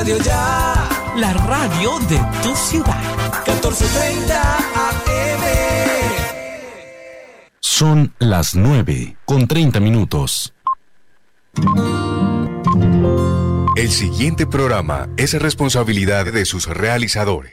Radio Ya, la radio de tu ciudad. 1430 AM. Son las 9 con 30 minutos. El siguiente programa es responsabilidad de sus realizadores.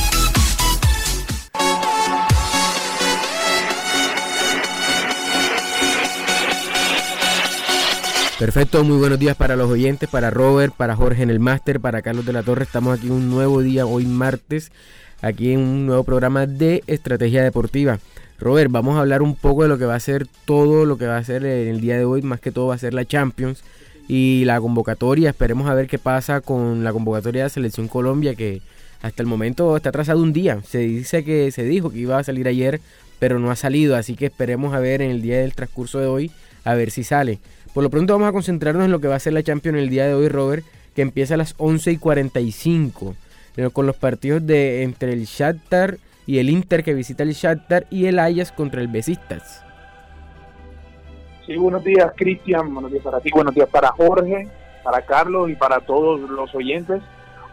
Perfecto, muy buenos días para los oyentes, para Robert, para Jorge en el máster, para Carlos de la Torre. Estamos aquí un nuevo día, hoy martes, aquí en un nuevo programa de estrategia deportiva. Robert, vamos a hablar un poco de lo que va a ser todo lo que va a ser en el día de hoy, más que todo va a ser la Champions y la convocatoria. Esperemos a ver qué pasa con la convocatoria de Selección Colombia, que hasta el momento está atrasado un día. Se dice que se dijo que iba a salir ayer, pero no ha salido, así que esperemos a ver en el día del transcurso de hoy, a ver si sale. Por lo pronto vamos a concentrarnos en lo que va a ser la Champions el día de hoy, Robert, que empieza a las 11 y 45, eh, con los partidos de entre el Shakhtar y el Inter que visita el Shakhtar y el Ajax contra el Besistas. Sí, buenos días Cristian, buenos días para ti, buenos días para Jorge, para Carlos y para todos los oyentes.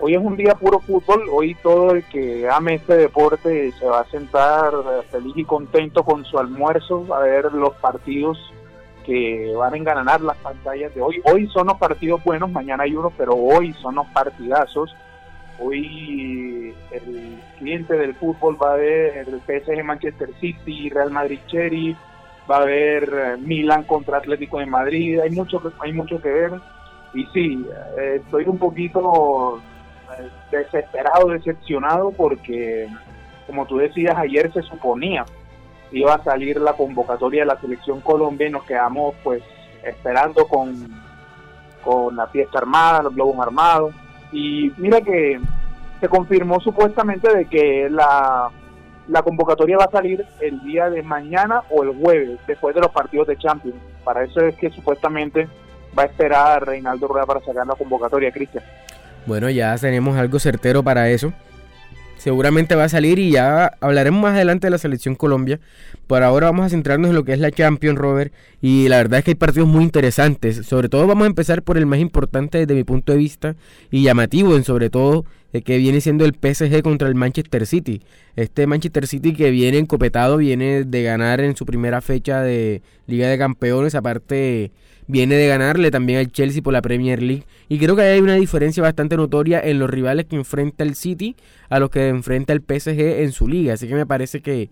Hoy es un día puro fútbol, hoy todo el que ame este deporte se va a sentar feliz y contento con su almuerzo a ver los partidos van a enganar las pantallas de hoy. Hoy son los partidos buenos, mañana hay uno, pero hoy son los partidazos. Hoy el cliente del fútbol va a ver el PSG Manchester City, Real Madrid Cherry, va a eh, Milan contra Atlético de Madrid, hay mucho, hay mucho que ver. Y sí, eh, estoy un poquito eh, desesperado, decepcionado, porque como tú decías, ayer se suponía iba a salir la convocatoria de la selección Colombia y nos quedamos pues esperando con, con la fiesta armada, los globos armados. Y mira que se confirmó supuestamente de que la, la convocatoria va a salir el día de mañana o el jueves, después de los partidos de Champions. Para eso es que supuestamente va a esperar Reinaldo Rueda para sacar la convocatoria, Cristian. Bueno, ya tenemos algo certero para eso seguramente va a salir y ya hablaremos más adelante de la selección Colombia. Por ahora vamos a centrarnos en lo que es la Champions, Robert. Y la verdad es que hay partidos muy interesantes. Sobre todo vamos a empezar por el más importante desde mi punto de vista y llamativo en sobre todo eh, que viene siendo el PSG contra el Manchester City. Este Manchester City que viene encopetado, viene de ganar en su primera fecha de Liga de Campeones, aparte viene de ganarle también al Chelsea por la Premier League. Y creo que hay una diferencia bastante notoria en los rivales que enfrenta el City a los que enfrenta el PSG en su liga. Así que me parece que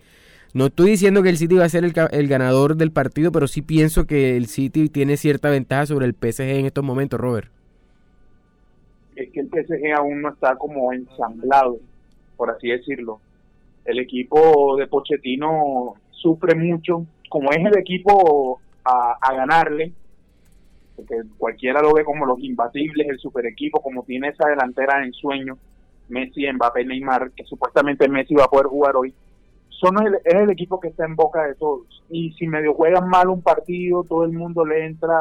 no estoy diciendo que el City va a ser el, el ganador del partido, pero sí pienso que el City tiene cierta ventaja sobre el PSG en estos momentos, Robert. Es que el PSG aún no está como ensamblado, por así decirlo. El equipo de Pochettino sufre mucho, como es el equipo a, a ganarle, porque cualquiera lo ve como los imbatibles, el super equipo, como tiene esa delantera en sueño, Messi, Mbappé, Neymar, que supuestamente Messi va a poder jugar hoy, son el, es el equipo que está en boca de todos. Y si medio juegan mal un partido, todo el mundo le entra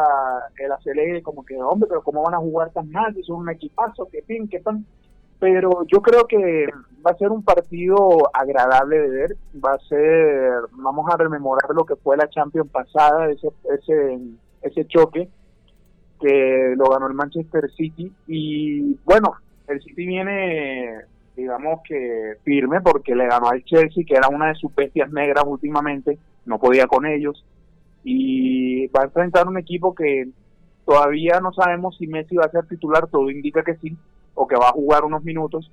el acelere, como que, hombre, pero ¿cómo van a jugar tan mal? Si son un equipazo, que fin, que tan... Pero yo creo que va a ser un partido agradable de ver, va a ser, vamos a rememorar lo que fue la Champions pasada, ese, ese, ese choque, que lo ganó el Manchester City y bueno, el City viene digamos que firme porque le ganó al Chelsea que era una de sus bestias negras últimamente, no podía con ellos. Y va a enfrentar un equipo que todavía no sabemos si Messi va a ser titular, todo indica que sí o que va a jugar unos minutos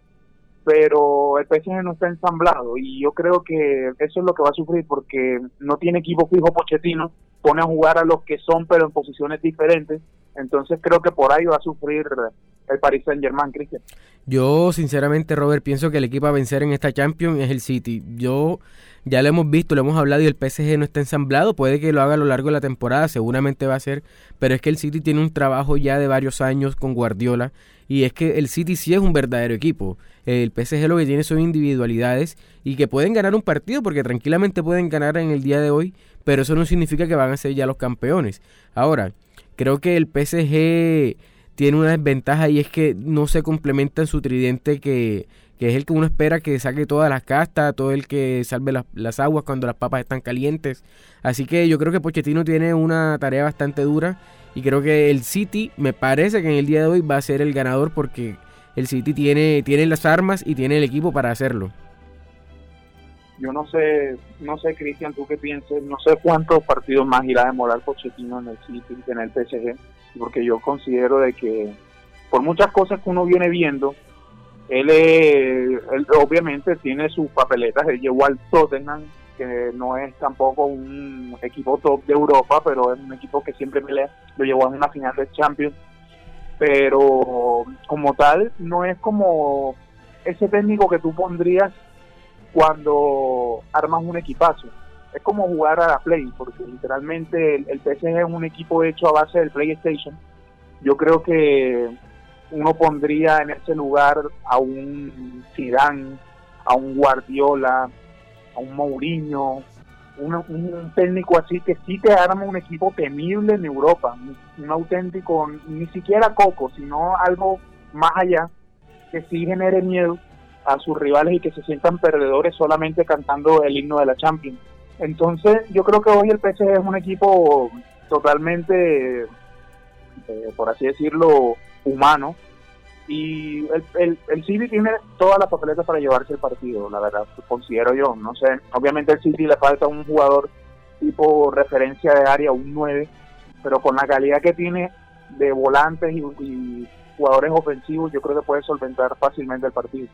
pero el PSG no está ensamblado y yo creo que eso es lo que va a sufrir porque no tiene equipo fijo Pochettino, pone a jugar a los que son pero en posiciones diferentes, entonces creo que por ahí va a sufrir el Paris Saint Germain, Cristian. Yo, sinceramente, Robert, pienso que el equipo a vencer en esta Champions es el City. Yo ya lo hemos visto, lo hemos hablado y el PSG no está ensamblado. Puede que lo haga a lo largo de la temporada, seguramente va a ser. Pero es que el City tiene un trabajo ya de varios años con Guardiola. Y es que el City sí es un verdadero equipo. El PSG lo que tiene son individualidades y que pueden ganar un partido porque tranquilamente pueden ganar en el día de hoy. Pero eso no significa que van a ser ya los campeones. Ahora, creo que el PSG tiene una desventaja y es que no se complementa en su tridente que, que es el que uno espera que saque todas las castas, todo el que salve las, las, aguas cuando las papas están calientes. Así que yo creo que Pochettino tiene una tarea bastante dura y creo que el City me parece que en el día de hoy va a ser el ganador porque el City tiene, tiene las armas y tiene el equipo para hacerlo. Yo no sé, no sé Cristian, tú qué pienses, no sé cuántos partidos más irá a demorar Pochettino en el City en el PSG porque yo considero de que por muchas cosas que uno viene viendo, él, él obviamente tiene sus papeletas, él llevó al Tottenham, que no es tampoco un equipo top de Europa, pero es un equipo que siempre pelea, lo llevó a una final de Champions, pero como tal no es como ese técnico que tú pondrías cuando armas un equipazo es como jugar a la Play, porque literalmente el, el es un equipo hecho a base del PlayStation. Yo creo que uno pondría en ese lugar a un Zidane, a un Guardiola, a un Mourinho, un, un, técnico así que sí te arma un equipo temible en Europa, un, un auténtico, ni siquiera coco, sino algo más allá, que sí genere miedo a sus rivales y que se sientan perdedores solamente cantando el himno de la Champions. Entonces, yo creo que hoy el PSG es un equipo totalmente, eh, por así decirlo, humano. Y el, el, el, City tiene todas las papeletas para llevarse el partido, la verdad, considero yo. No sé, obviamente al City le falta un jugador tipo referencia de área, un 9, pero con la calidad que tiene de volantes y, y jugadores ofensivos, yo creo que puede solventar fácilmente el partido.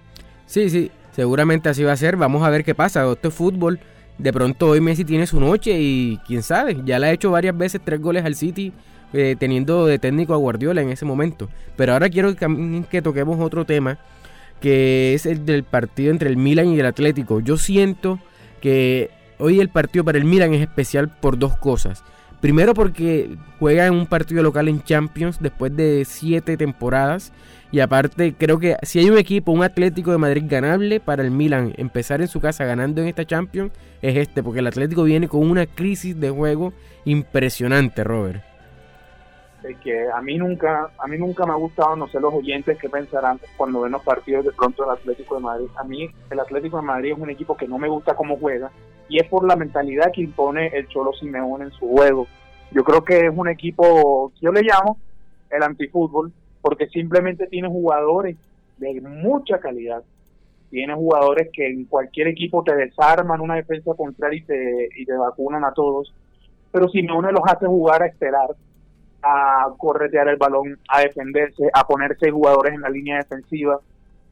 Sí, sí, seguramente así va a ser. Vamos a ver qué pasa. Esto es fútbol de pronto hoy Messi tiene su noche y quién sabe, ya le ha hecho varias veces tres goles al City eh, teniendo de técnico a Guardiola en ese momento. Pero ahora quiero que, que toquemos otro tema que es el del partido entre el Milan y el Atlético. Yo siento que hoy el partido para el Milan es especial por dos cosas. Primero porque juega en un partido local en Champions después de siete temporadas. Y aparte creo que si hay un equipo, un Atlético de Madrid ganable para el Milan empezar en su casa ganando en esta Champions, es este. Porque el Atlético viene con una crisis de juego impresionante, Robert. Es que a mí nunca, a mí nunca me ha gustado, no sé los oyentes qué pensarán cuando ven los partidos de pronto del Atlético de Madrid. A mí el Atlético de Madrid es un equipo que no me gusta cómo juega y es por la mentalidad que impone el Cholo Simeone en su juego. Yo creo que es un equipo, yo le llamo el antifútbol, porque simplemente tiene jugadores de mucha calidad. Tiene jugadores que en cualquier equipo te desarman una defensa contraria y te, y te vacunan a todos. Pero Simeone los hace jugar a esperar, a corretear el balón, a defenderse, a ponerse jugadores en la línea defensiva.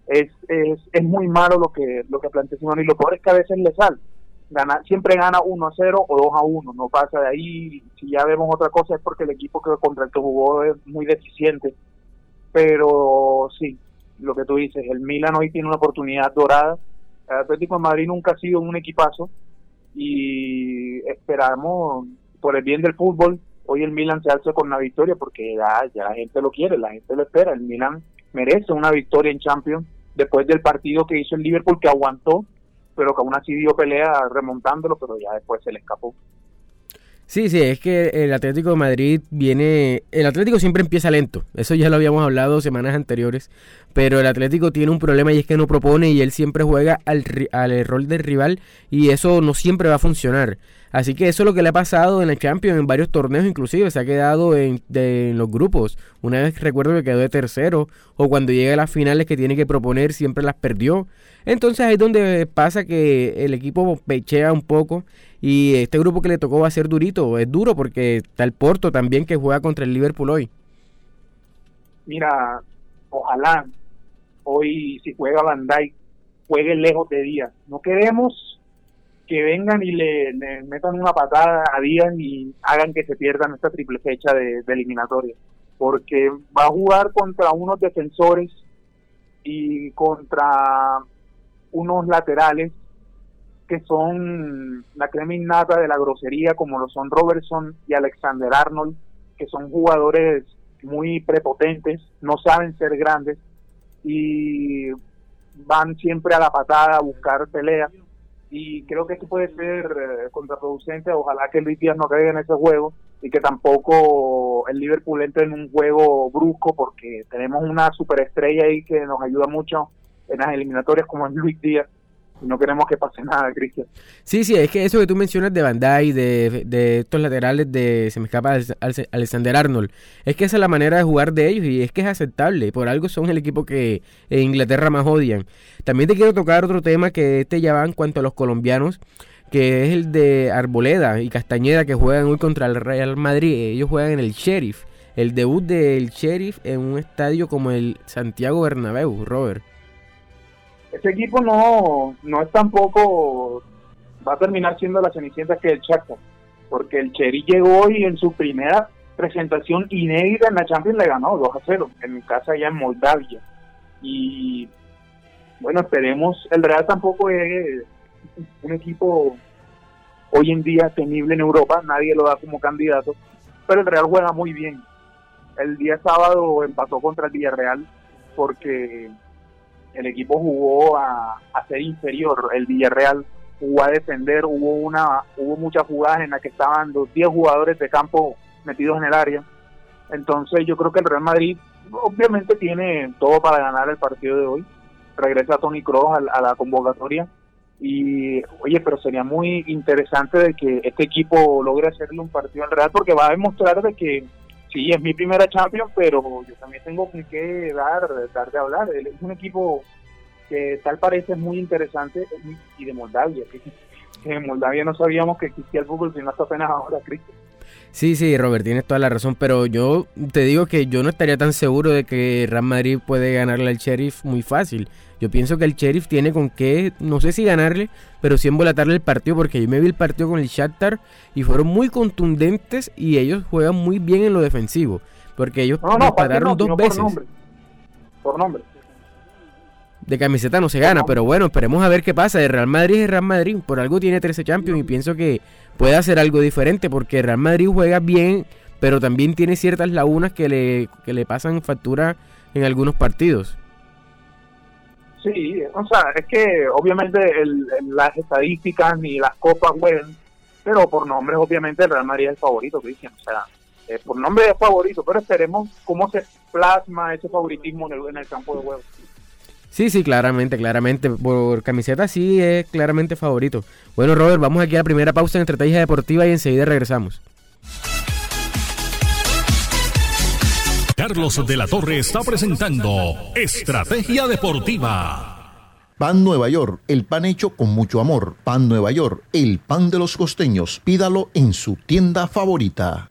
Es, es, es muy malo lo que, lo que plantea Simeone y lo peor es que a veces le sale. Gana, siempre gana 1 a 0 o 2 a 1, no pasa de ahí. Si ya vemos otra cosa es porque el equipo que contra el que jugó es muy deficiente. Pero sí, lo que tú dices, el Milan hoy tiene una oportunidad dorada. El Atlético de Madrid nunca ha sido un equipazo y esperamos por el bien del fútbol hoy el Milan se alce con la victoria porque ya, ya la gente lo quiere, la gente lo espera. El Milan merece una victoria en Champions después del partido que hizo el Liverpool que aguantó, pero que aún así dio pelea remontándolo, pero ya después se le escapó. Sí, sí, es que el Atlético de Madrid viene... El Atlético siempre empieza lento, eso ya lo habíamos hablado semanas anteriores, pero el Atlético tiene un problema y es que no propone y él siempre juega al, al rol del rival y eso no siempre va a funcionar. Así que eso es lo que le ha pasado en la Champions, en varios torneos inclusive, se ha quedado en, los grupos. Una vez recuerdo que quedó de tercero, o cuando llega a las finales que tiene que proponer siempre las perdió. Entonces ahí es donde pasa que el equipo pechea un poco y este grupo que le tocó va a ser durito, es duro porque está el Porto también que juega contra el Liverpool hoy. Mira, ojalá hoy si juega Van Dijk juegue lejos de Díaz. No queremos que vengan y le, metan una patada a Díaz y hagan que se pierdan esta triple fecha de, de eliminatoria. porque va a jugar contra unos defensores y contra unos laterales que son la crema innata de la grosería, como lo son Robertson y Alexander Arnold, que son jugadores muy prepotentes, no saben ser grandes y van siempre a la patada a buscar peleas. Y creo que esto puede ser eh, contraproducente. Ojalá que Luis Díaz no caiga en ese juego y que tampoco el Liverpool entre en un juego brusco, porque tenemos una superestrella ahí que nos ayuda mucho en las eliminatorias, como es Luis Díaz no queremos que pase nada, Cristian. Sí, sí, es que eso que tú mencionas de Bandai, de, de estos laterales de, se me escapa, Alexander Arnold, es que esa es la manera de jugar de ellos y es que es aceptable, por algo son el equipo que en Inglaterra más odian. También te quiero tocar otro tema que este ya va en cuanto a los colombianos, que es el de Arboleda y Castañeda que juegan hoy contra el Real Madrid, ellos juegan en el Sheriff, el debut del Sheriff en un estadio como el Santiago Bernabéu, Robert ese equipo no, no es tampoco, va a terminar siendo la cenicienta que el Shakhtar, porque el Cheri llegó y en su primera presentación inédita en la Champions le ganó 2 a 0 en casa allá en Moldavia. Y bueno, esperemos, el Real tampoco es un equipo hoy en día temible en Europa, nadie lo da como candidato, pero el Real juega muy bien. El día sábado empató contra el Villarreal porque el equipo jugó a, ser inferior, el Villarreal jugó a defender, hubo una hubo muchas jugadas en las que estaban los 10 jugadores de campo metidos en el área. Entonces yo creo que el Real Madrid obviamente tiene todo para ganar el partido de hoy. Regresa Tony Kroos a, la convocatoria y oye, pero sería muy interesante de que este equipo logre hacerle un partido al Real porque va a demostrar de que sí, es mi primera Champions, pero yo también tengo que dar, dar de hablar. Es un equipo que tal parece muy interesante y de Moldavia. Que en Moldavia no sabíamos que existía el fútbol, sino hasta apenas ahora, Cristian. Sí, sí, Robert, tienes toda la razón, pero yo te digo que yo no estaría tan seguro de que Real Madrid puede ganarle al Sheriff muy fácil. Yo pienso que el Sheriff tiene con qué, no sé si ganarle, pero sí embolatarle el partido, porque yo me vi el partido con el Shakhtar y fueron muy contundentes y ellos juegan muy bien en lo defensivo, porque ellos no, no, pararon dos veces. Por nombre. Por nombre de camiseta no se gana, pero bueno, esperemos a ver qué pasa. El Real Madrid es Real Madrid, por algo tiene 13 Champions y pienso que puede hacer algo diferente porque Real Madrid juega bien, pero también tiene ciertas lagunas que le, que le pasan factura en algunos partidos. Sí, o sea, es que obviamente las estadísticas ni las copas juegan, pero por nombres obviamente el Real Madrid es el favorito, Cristian. O sea, eh, por nombre es favorito, pero esperemos cómo se plasma ese favoritismo en el, en el campo de juego. Sí, sí, claramente, claramente. Por camiseta sí es claramente favorito. Bueno, Robert, vamos aquí a la primera pausa en Estrategia Deportiva y enseguida regresamos. Carlos de la Torre está presentando Estrategia Deportiva. Pan Nueva York, el pan hecho con mucho amor. Pan Nueva York, el pan de los costeños. Pídalo en su tienda favorita.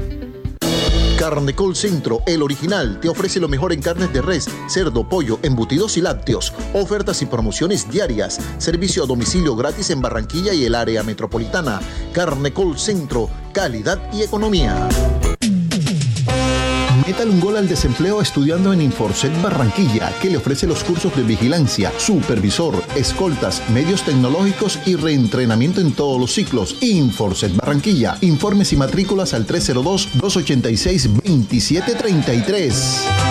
Carnecol Centro, el original, te ofrece lo mejor en carnes de res, cerdo, pollo, embutidos y lácteos. Ofertas y promociones diarias. Servicio a domicilio gratis en Barranquilla y el área metropolitana. Carnecol Centro, calidad y economía. Métale un gol al desempleo estudiando en Inforset Barranquilla, que le ofrece los cursos de vigilancia, supervisor, escoltas, medios tecnológicos y reentrenamiento en todos los ciclos. Inforset Barranquilla. Informes y matrículas al 302-286-2733.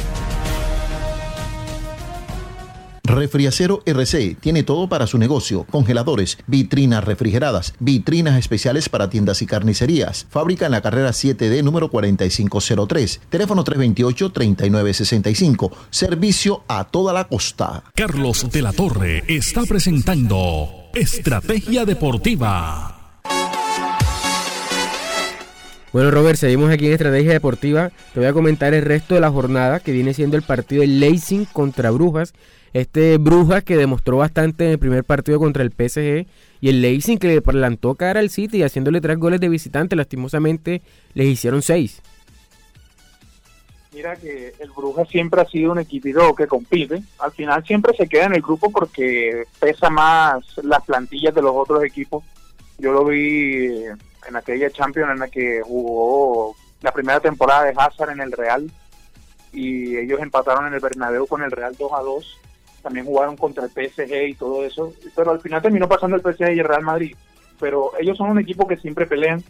Refriacero RC tiene todo para su negocio: congeladores, vitrinas refrigeradas, vitrinas especiales para tiendas y carnicerías. Fábrica en la carrera 7D número 4503. Teléfono 328-3965. Servicio a toda la costa. Carlos de la Torre está presentando Estrategia Deportiva. Bueno, Robert, seguimos aquí en Estrategia Deportiva. Te voy a comentar el resto de la jornada que viene siendo el partido del Leipzig contra Brujas. Este Brujas que demostró bastante en el primer partido contra el PSG y el Leipzig que le plantó cara al City haciéndole tres goles de visitante. Lastimosamente les hicieron seis. Mira que el Brujas siempre ha sido un equipo que compite. Al final siempre se queda en el grupo porque pesa más las plantillas de los otros equipos. Yo lo vi en aquella Champions en la que jugó la primera temporada de Hazard en el Real y ellos empataron en el Bernabéu con el Real 2 a 2. También jugaron contra el PSG y todo eso, pero al final terminó pasando el PSG y el Real Madrid. Pero ellos son un equipo que siempre pelean,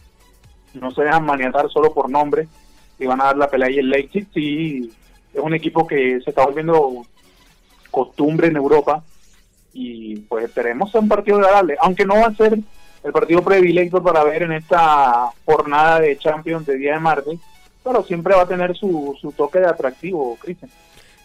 no se dejan maniatar solo por nombre y van a dar la pelea. Y el Leipzig sí es un equipo que se está volviendo costumbre en Europa y pues esperemos un partido agradable, aunque no va a ser el partido predilecto para ver en esta jornada de Champions de día de martes, pero siempre va a tener su, su toque de atractivo, Cristian.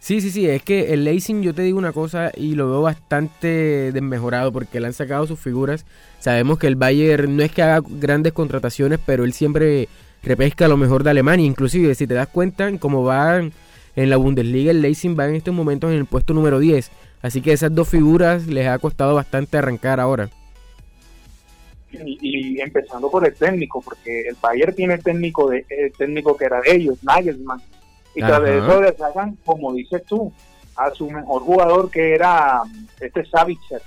Sí, sí, sí, es que el Leipzig yo te digo una cosa y lo veo bastante desmejorado porque le han sacado sus figuras. Sabemos que el Bayern no es que haga grandes contrataciones, pero él siempre repesca lo mejor de Alemania. Inclusive, si te das cuenta, como van en la Bundesliga, el Leipzig va en estos momentos en el puesto número 10. Así que esas dos figuras les ha costado bastante arrancar ahora y, empezando por el técnico, porque el Bayern tiene el técnico de el técnico que era de ellos, Nagelsmann, y tras de eso le sacan, como dices tú, a su mejor jugador que era este Savicek,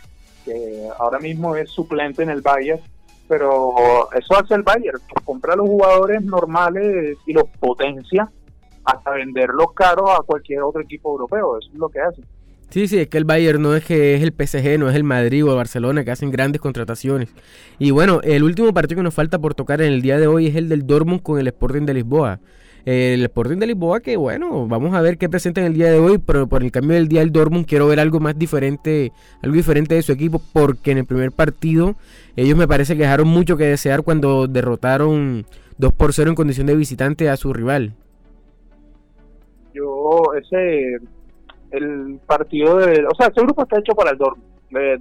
que ahora mismo es suplente en el Bayern, pero eso hace el Bayern, compra los jugadores normales y los potencia hasta venderlos caros a cualquier otro equipo europeo, eso es lo que hace. Sí, sí, es que el Bayern no es que es el PSG, no es el Madrid o el Barcelona que hacen grandes contrataciones. Y bueno, el último partido que nos falta por tocar en el día de hoy es el del Dortmund con el Sporting de Lisboa. El Sporting de Lisboa que bueno, vamos a ver qué presenta en el día de hoy, pero por el cambio del día del Dortmund quiero ver algo más diferente, algo diferente de su equipo, porque en el primer partido ellos me parece que dejaron mucho que desear cuando derrotaron 2 por 0 en condición de visitante a su rival. Yo ese el partido de... O sea, ese grupo está hecho para el Dortmund,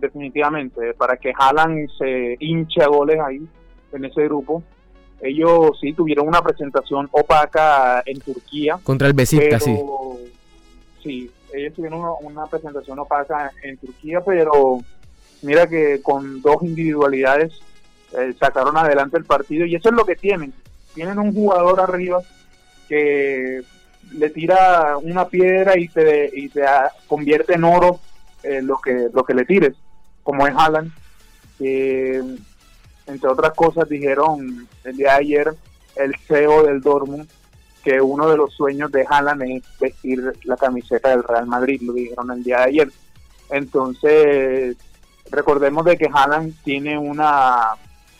definitivamente, para que Haaland se hinche a goles ahí, en ese grupo. Ellos sí tuvieron una presentación opaca en Turquía. Contra el Besiktas, sí. Sí, ellos tuvieron una, presentación opaca en Turquía, pero mira que con dos individualidades eh, sacaron adelante el partido y eso es lo que tienen. Tienen un jugador arriba que le tira una piedra y te, y te convierte en oro eh, lo que lo que le tires, como es Haaland, que entre otras cosas dijeron el día de ayer el CEO del Dortmund que uno de los sueños de Haaland es vestir la camiseta del Real Madrid, lo dijeron el día de ayer. Entonces, recordemos de que Haaland tiene una,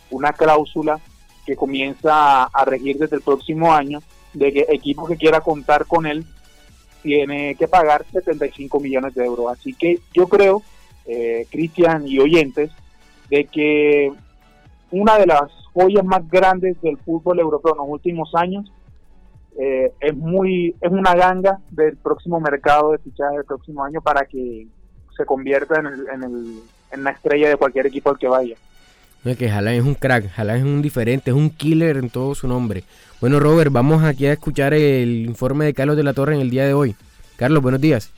una cláusula que comienza a regir desde el próximo año de que equipo que quiera contar con él tiene que pagar 75 millones de euros. Así que yo creo, eh, Cristian y oyentes, de que una de las joyas más grandes del fútbol europeo en los últimos años eh, es muy es una ganga del próximo mercado de fichaje del próximo año para que se convierta en, el, en, el, en la estrella de cualquier equipo al que vaya. Es que Haaland es un crack, Haaland es un diferente, es un killer en todo su nombre. Bueno, Robert, vamos aquí a escuchar el informe de Carlos de la Torre en el día de hoy. Carlos, buenos días.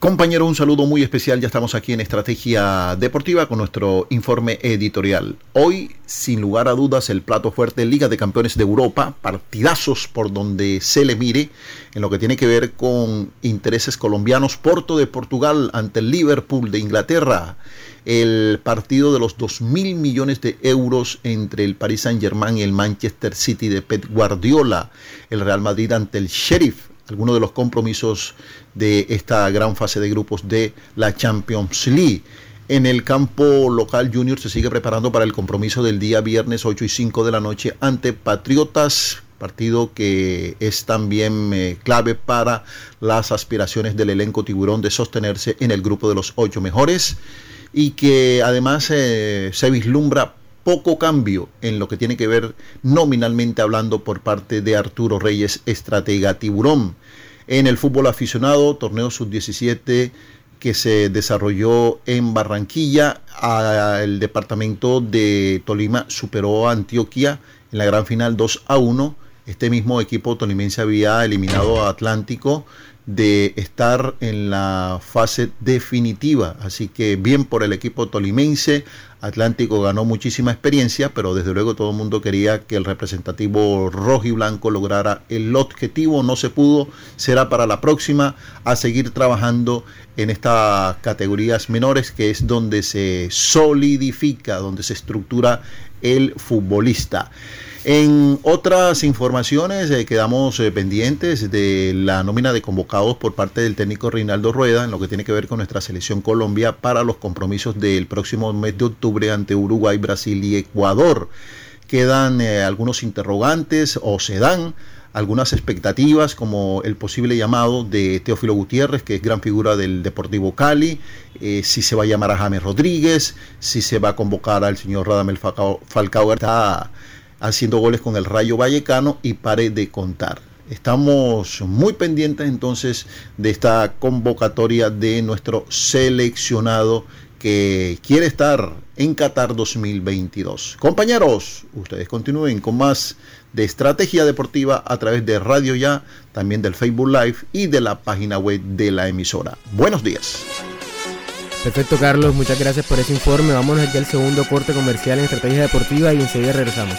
Compañero, un saludo muy especial. Ya estamos aquí en Estrategia Deportiva con nuestro informe editorial. Hoy, sin lugar a dudas, el plato fuerte Liga de Campeones de Europa, partidazos por donde se le mire, en lo que tiene que ver con intereses colombianos. Porto de Portugal ante el Liverpool de Inglaterra el partido de los 2 mil millones de euros entre el Paris Saint Germain y el Manchester City de Pep Guardiola, el Real Madrid ante el Sheriff, algunos de los compromisos de esta gran fase de grupos de la Champions League. En el campo local Junior se sigue preparando para el compromiso del día viernes 8 y 5 de la noche ante Patriotas partido que es también eh, clave para las aspiraciones del elenco tiburón de sostenerse en el grupo de los ocho mejores y que además eh, se vislumbra poco cambio en lo que tiene que ver nominalmente hablando por parte de Arturo Reyes, estratega tiburón. En el fútbol aficionado, torneo sub-17 que se desarrolló en Barranquilla, el departamento de Tolima superó a Antioquia en la gran final 2 a 1. Este mismo equipo tolimense había eliminado a Atlántico de estar en la fase definitiva. Así que bien por el equipo tolimense. Atlántico ganó muchísima experiencia, pero desde luego todo el mundo quería que el representativo rojo y blanco lograra el objetivo. No se pudo. Será para la próxima a seguir trabajando en estas categorías menores, que es donde se solidifica, donde se estructura el futbolista. En otras informaciones eh, quedamos eh, pendientes de la nómina de convocados por parte del técnico Reinaldo Rueda en lo que tiene que ver con nuestra selección Colombia para los compromisos del próximo mes de octubre ante Uruguay, Brasil y Ecuador. Quedan eh, algunos interrogantes o se dan algunas expectativas como el posible llamado de Teófilo Gutiérrez, que es gran figura del Deportivo Cali, si se va a llamar a James Rodríguez, si se va a convocar al señor Radamel Falcao, Falcao está haciendo goles con el Rayo Vallecano y pare de contar. Estamos muy pendientes entonces de esta convocatoria de nuestro seleccionado que quiere estar en Qatar 2022. Compañeros, ustedes continúen con más de estrategia deportiva a través de Radio Ya, también del Facebook Live y de la página web de la emisora. Buenos días. Perfecto, Carlos. Muchas gracias por ese informe. Vámonos aquí al segundo corte comercial en estrategia deportiva y enseguida regresamos.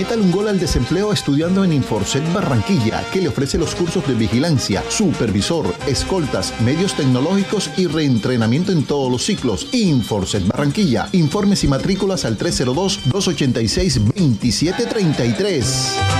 Métale un gol al desempleo estudiando en Inforcet Barranquilla, que le ofrece los cursos de vigilancia, supervisor, escoltas, medios tecnológicos y reentrenamiento en todos los ciclos. Inforcet Barranquilla. Informes y matrículas al 302-286-2733.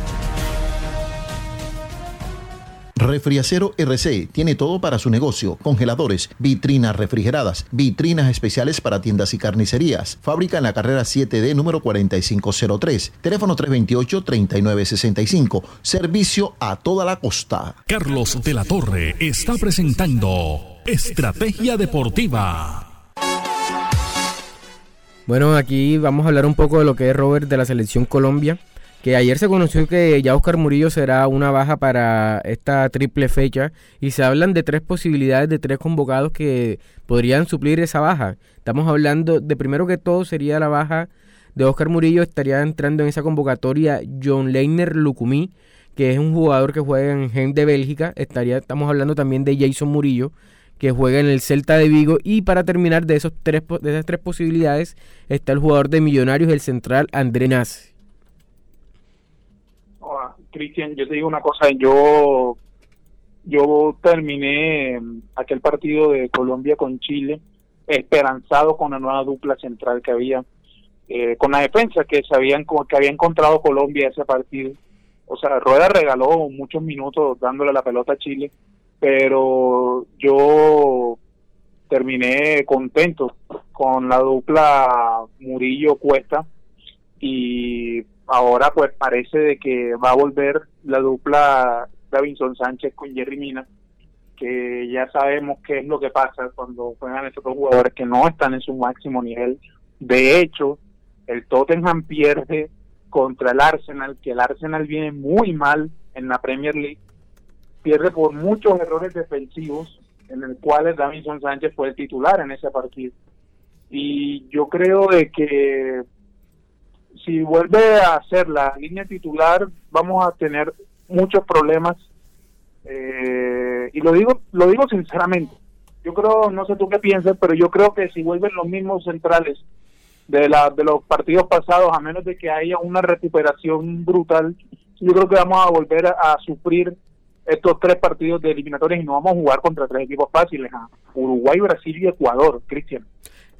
Refriacero RC tiene todo para su negocio: congeladores, vitrinas refrigeradas, vitrinas especiales para tiendas y carnicerías. Fábrica en la carrera 7D número 4503. Teléfono 328-3965. Servicio a toda la costa. Carlos de la Torre está presentando Estrategia Deportiva. Bueno, aquí vamos a hablar un poco de lo que es Robert de la selección Colombia que ayer se conoció que ya Oscar Murillo será una baja para esta triple fecha y se hablan de tres posibilidades de tres convocados que podrían suplir esa baja. Estamos hablando de primero que todo sería la baja de Oscar Murillo, estaría entrando en esa convocatoria John Leiner Lucumí, que es un jugador que juega en Gen de Bélgica, estaría estamos hablando también de Jason Murillo que juega en el Celta de Vigo y para terminar de esos tres de esas tres posibilidades está el jugador de Millonarios el central André Naz. Cristian, yo te digo una cosa, yo yo terminé aquel partido de Colombia con Chile esperanzado con la nueva dupla central que había, eh, con la defensa que sabían que había encontrado Colombia ese partido. O sea, Rueda regaló muchos minutos dándole la pelota a Chile pero yo terminé contento con la dupla Murillo Cuesta y ahora pues parece de que va a volver la dupla Davinson Sánchez con Jerry Mina que ya sabemos qué es lo que pasa cuando juegan estos dos jugadores que no están en su máximo nivel. De hecho, el Tottenham pierde contra el Arsenal, que el Arsenal viene muy mal en la Premier League, pierde por muchos errores defensivos, en el cual Davinson Sánchez fue el titular en ese partido. Y yo creo de que si vuelve a ser la línea titular, vamos a tener muchos problemas eh, y lo digo, lo digo sinceramente. Yo creo, no sé tú qué piensas, pero yo creo que si vuelven los mismos centrales de, la, de los partidos pasados, a menos de que haya una recuperación brutal, yo creo que vamos a volver a, sufrir estos tres partidos de eliminatorias y no vamos a jugar contra tres equipos fáciles, Uruguay, Brasil y Ecuador, Cristian.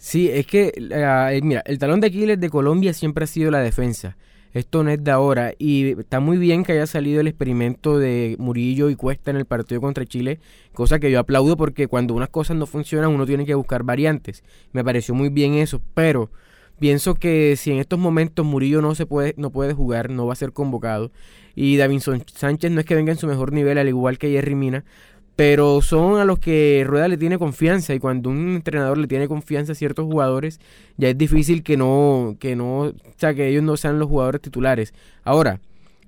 Sí, es que, eh, mira, el talón de Aquiles de Colombia siempre ha sido la defensa. Esto no es de ahora. Y está muy bien que haya salido el experimento de Murillo y Cuesta en el partido contra Chile, cosa que yo aplaudo porque cuando unas cosas no funcionan uno tiene que buscar variantes. Me pareció muy bien eso, pero pienso que si en estos momentos Murillo no se puede no puede jugar, no va a ser convocado y Davinson Sánchez no es que venga en su mejor nivel al igual que Jerry Mina, pero son a los que Rueda le tiene confianza y cuando un entrenador le tiene confianza a ciertos jugadores ya es difícil que no que no o sea que ellos no sean los jugadores titulares. Ahora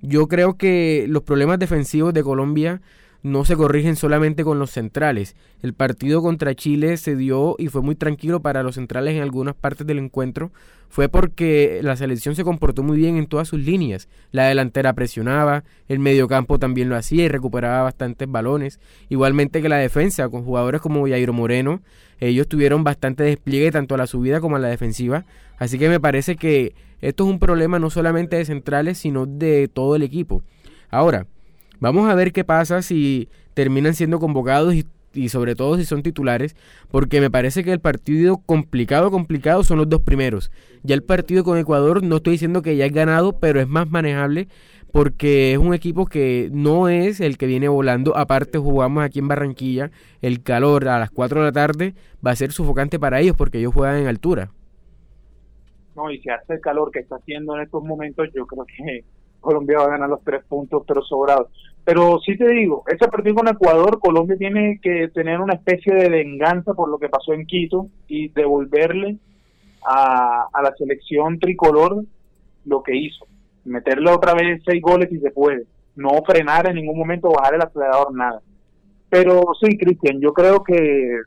yo creo que los problemas defensivos de Colombia no se corrigen solamente con los centrales. El partido contra Chile se dio y fue muy tranquilo para los centrales en algunas partes del encuentro. Fue porque la selección se comportó muy bien en todas sus líneas. La delantera presionaba, el mediocampo también lo hacía y recuperaba bastantes balones. Igualmente que la defensa, con jugadores como Jairo Moreno, ellos tuvieron bastante despliegue tanto a la subida como a la defensiva. Así que me parece que esto es un problema no solamente de centrales, sino de todo el equipo. Ahora, Vamos a ver qué pasa si terminan siendo convocados y, sobre todo si son titulares, porque me parece que el partido complicado, complicado son los dos primeros. Ya el partido con Ecuador no estoy diciendo que ya es ganado, pero es más manejable porque es un equipo que no es el que viene volando. Aparte jugamos aquí en Barranquilla, el calor a las 4 de la tarde va a ser sufocante para ellos porque ellos juegan en altura. No, y si hace el calor que está haciendo en estos momentos, yo creo que Colombia va a ganar los tres puntos, pero sobrados. Pero sí te digo, ese partido con Ecuador, Colombia tiene que tener una especie de venganza por lo que pasó en Quito y devolverle a, a la selección tricolor lo que hizo. Meterle otra vez seis goles si se puede. No frenar en ningún momento, bajar el acelerador, nada. Pero sí, Cristian, yo creo que,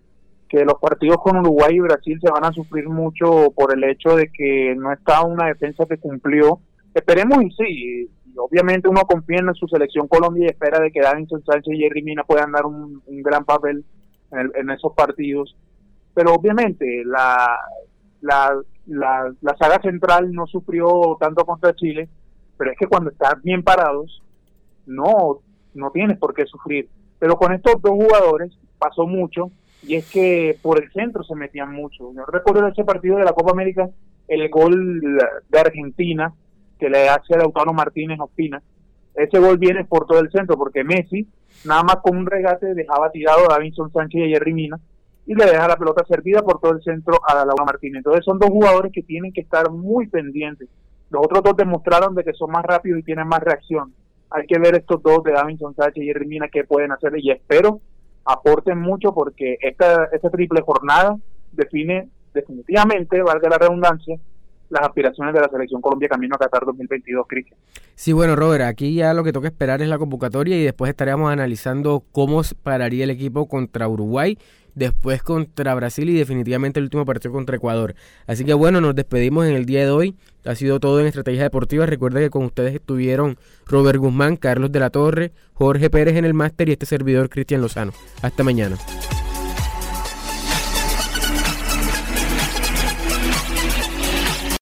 que los partidos con Uruguay y Brasil se van a sufrir mucho por el hecho de que no está una defensa que cumplió Esperemos y sí, obviamente uno confía en su selección Colombia y espera de que Davinson Sánchez y Jerry Mina puedan dar un, gran papel en, esos partidos. Pero obviamente la, la, la, saga central no sufrió tanto contra Chile, pero es que cuando están bien parados, no, no tienes por qué sufrir. Pero con estos dos jugadores pasó mucho y es que por el centro se metían mucho. Yo recuerdo ese partido de la Copa América, el gol de Argentina, que le hace a Lautaro Martínez Ospina. Ese gol viene por todo el centro, porque Messi, nada más con un regate, dejaba tirado a Davinson Sánchez y a Jerry Mina, y le deja la pelota servida por todo el centro a Lautaro Martínez. Entonces son dos jugadores que tienen que estar muy pendientes. Los otros dos demostraron de que son más rápidos y tienen más reacción. Hay que ver estos dos de Davinson Sánchez y Jerry Mina qué pueden hacer y espero aporten mucho porque esta, esta triple jornada define definitivamente, valga la redundancia, las aspiraciones de la selección Colombia camino a Qatar 2022, Cristian. Sí, bueno, Robert, aquí ya lo que toca esperar es la convocatoria y después estaríamos analizando cómo pararía el equipo contra Uruguay, después contra Brasil y definitivamente el último partido contra Ecuador. Así que bueno, nos despedimos en el día de hoy. Ha sido todo en Estrategia Deportiva. Recuerda que con ustedes estuvieron Robert Guzmán, Carlos de la Torre, Jorge Pérez en el máster y este servidor Cristian Lozano. Hasta mañana.